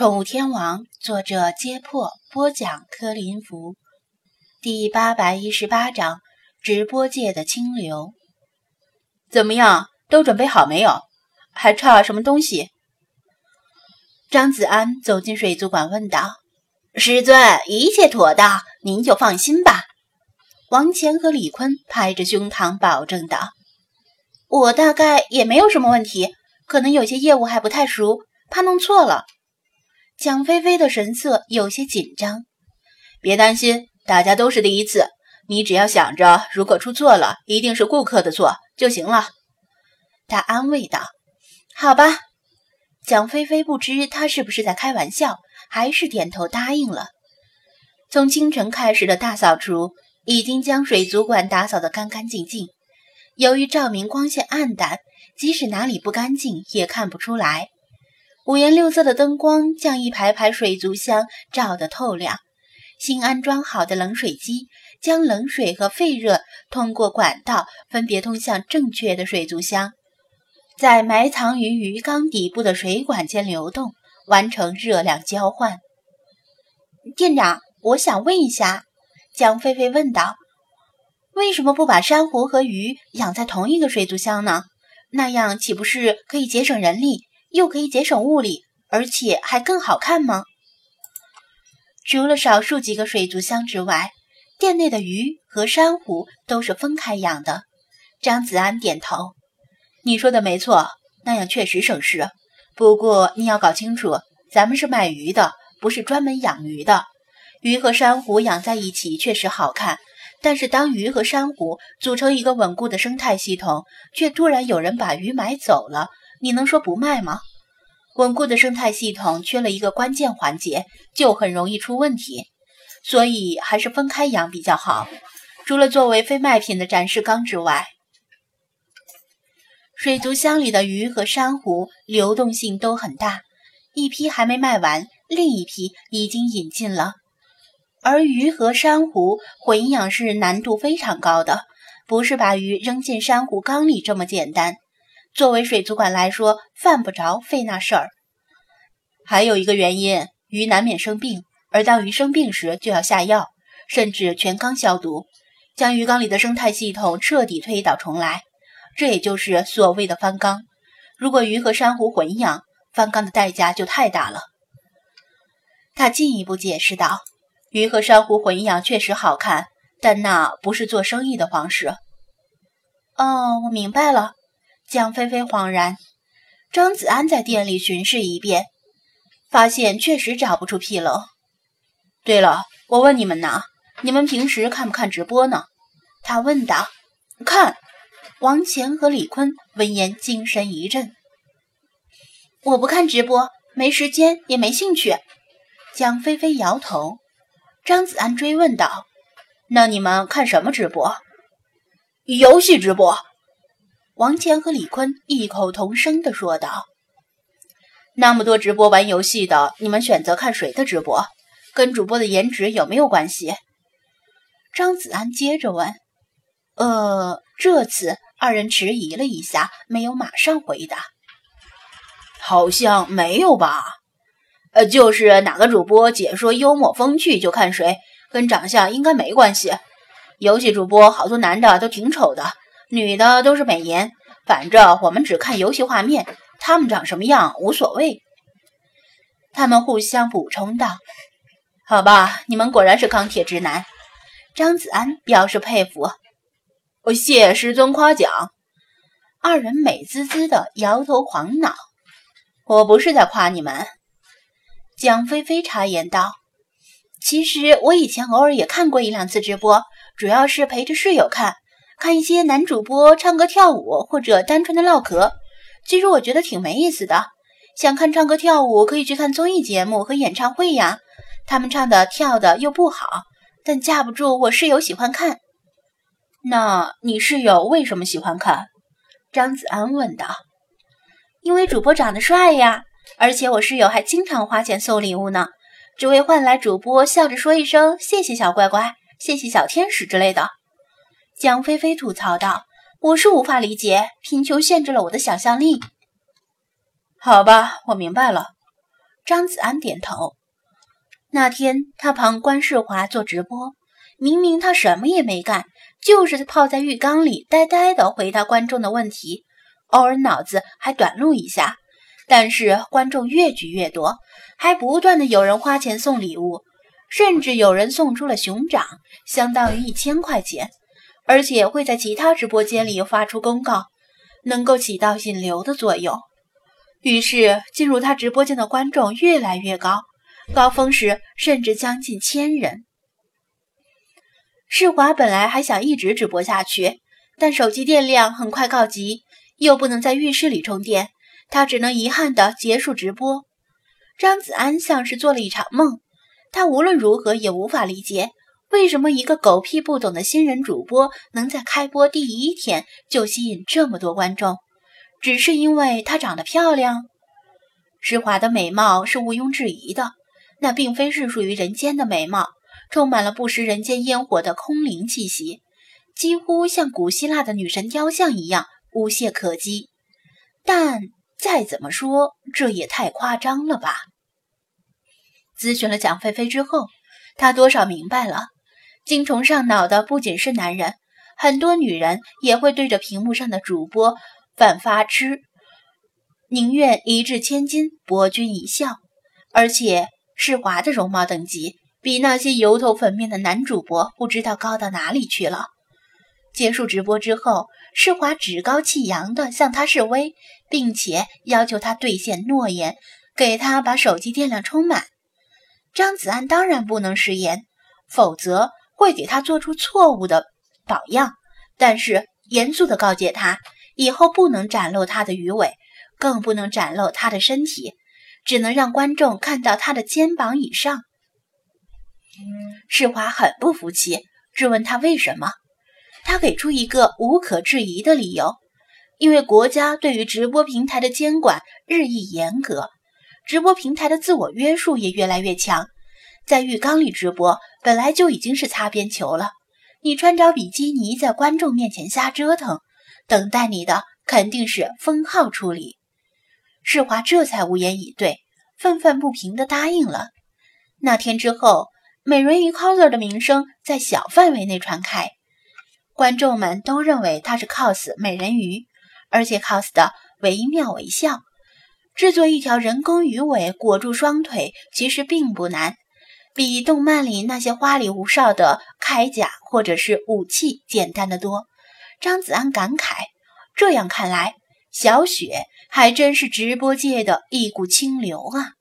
宠物天王，作者：揭破，播讲：柯林福，第八百一十八章：直播界的清流。怎么样？都准备好没有？还差什么东西？张子安走进水族馆问道：“师尊，一切妥当，您就放心吧。”王乾和李坤拍着胸膛保证道：“我大概也没有什么问题，可能有些业务还不太熟，怕弄错了。”蒋菲菲的神色有些紧张，别担心，大家都是第一次，你只要想着如果出错了，一定是顾客的错就行了。他安慰道：“好吧。”蒋菲菲不知他是不是在开玩笑，还是点头答应了。从清晨开始的大扫除，已经将水族馆打扫得干干净净。由于照明光线暗淡，即使哪里不干净也看不出来。五颜六色的灯光将一排排水族箱照得透亮。新安装好的冷水机将冷水和废热通过管道分别通向正确的水族箱，在埋藏于鱼缸底部的水管间流动，完成热量交换。店长，我想问一下，江菲菲问道：“为什么不把珊瑚和鱼养在同一个水族箱呢？那样岂不是可以节省人力？”又可以节省物力，而且还更好看吗？除了少数几个水族箱之外，店内的鱼和珊瑚都是分开养的。张子安点头：“你说的没错，那样确实省事。不过你要搞清楚，咱们是卖鱼的，不是专门养鱼的。鱼和珊瑚养在一起确实好看，但是当鱼和珊瑚组成一个稳固的生态系统，却突然有人把鱼买走了。”你能说不卖吗？稳固的生态系统缺了一个关键环节，就很容易出问题。所以还是分开养比较好。除了作为非卖品的展示缸之外，水族箱里的鱼和珊瑚流动性都很大，一批还没卖完，另一批已经引进了。而鱼和珊瑚混养是难度非常高的，不是把鱼扔进珊瑚缸里这么简单。作为水族馆来说，犯不着费那事儿。还有一个原因，鱼难免生病，而当鱼生病时，就要下药，甚至全缸消毒，将鱼缸里的生态系统彻底推倒重来。这也就是所谓的翻缸。如果鱼和珊瑚混养，翻缸的代价就太大了。他进一步解释道：“鱼和珊瑚混养确实好看，但那不是做生意的方式。”哦，我明白了。江菲菲恍然，张子安在店里巡视一遍，发现确实找不出纰漏。对了，我问你们呢，你们平时看不看直播呢？他问道。看，王乾和李坤闻言精神一振。我不看直播，没时间也没兴趣。江菲菲摇头。张子安追问道：“那你们看什么直播？游戏直播？”王乾和李坤异口同声地说道：“那么多直播玩游戏的，你们选择看谁的直播？跟主播的颜值有没有关系？”张子安接着问：“呃，这次二人迟疑了一下，没有马上回答。好像没有吧？呃，就是哪个主播解说幽默风趣就看谁，跟长相应该没关系。游戏主播好多男的都挺丑的。”女的都是美颜，反正我们只看游戏画面，他们长什么样无所谓。他们互相补充道：“好吧，你们果然是钢铁直男。”张子安表示佩服。我谢师尊夸奖。二人美滋滋的摇头晃脑。我不是在夸你们。蒋菲菲插言道：“其实我以前偶尔也看过一两次直播，主要是陪着室友看。”看一些男主播唱歌跳舞，或者单纯的唠嗑，其实我觉得挺没意思的。想看唱歌跳舞，可以去看综艺节目和演唱会呀。他们唱的跳的又不好，但架不住我室友喜欢看。那你室友为什么喜欢看？张子安问道。因为主播长得帅呀，而且我室友还经常花钱送礼物呢，只为换来主播笑着说一声“谢谢小乖乖”“谢谢小天使”之类的。江菲菲吐槽道：“我是无法理解，贫穷限制了我的想象力。”好吧，我明白了。张子安点头。那天他旁观世华做直播，明明他什么也没干，就是泡在浴缸里呆呆的回答观众的问题，偶尔脑子还短路一下。但是观众越聚越多，还不断的有人花钱送礼物，甚至有人送出了熊掌，相当于一千块钱，而且会在其他直播间里发出公告，能够起到引流的作用。于是进入他直播间的观众越来越高，高峰时甚至将近千人。世华本来还想一直直播下去，但手机电量很快告急，又不能在浴室里充电。他只能遗憾地结束直播。张子安像是做了一场梦，他无论如何也无法理解，为什么一个狗屁不懂的新人主播能在开播第一天就吸引这么多观众？只是因为她长得漂亮？施华的美貌是毋庸置疑的，那并非是属于人间的美貌，充满了不食人间烟火的空灵气息，几乎像古希腊的女神雕像一样无懈可击。但……再怎么说，这也太夸张了吧？咨询了蒋菲菲之后，他多少明白了，精虫上脑的不仅是男人，很多女人也会对着屏幕上的主播犯发痴，宁愿一掷千金博君一笑。而且世华的容貌等级比那些油头粉面的男主播不知道高到哪里去了。结束直播之后，世华趾高气扬地向他示威，并且要求他兑现诺言，给他把手机电量充满。张子安当然不能食言，否则会给他做出错误的榜样。但是严肃地告诫他，以后不能展露他的鱼尾，更不能展露他的身体，只能让观众看到他的肩膀以上。世华很不服气，质问他为什么。他给出一个无可置疑的理由，因为国家对于直播平台的监管日益严格，直播平台的自我约束也越来越强。在浴缸里直播本来就已经是擦边球了，你穿着比基尼在观众面前瞎折腾，等待你的肯定是封号处理。世华这才无言以对，愤愤不平地答应了。那天之后，美人鱼 coser 的名声在小范围内传开。观众们都认为他是 cos 美人鱼，而且 cos 的惟妙惟肖。制作一条人工鱼尾裹住双腿，其实并不难，比动漫里那些花里胡哨的铠甲或者是武器简单的多。张子安感慨：这样看来，小雪还真是直播界的一股清流啊！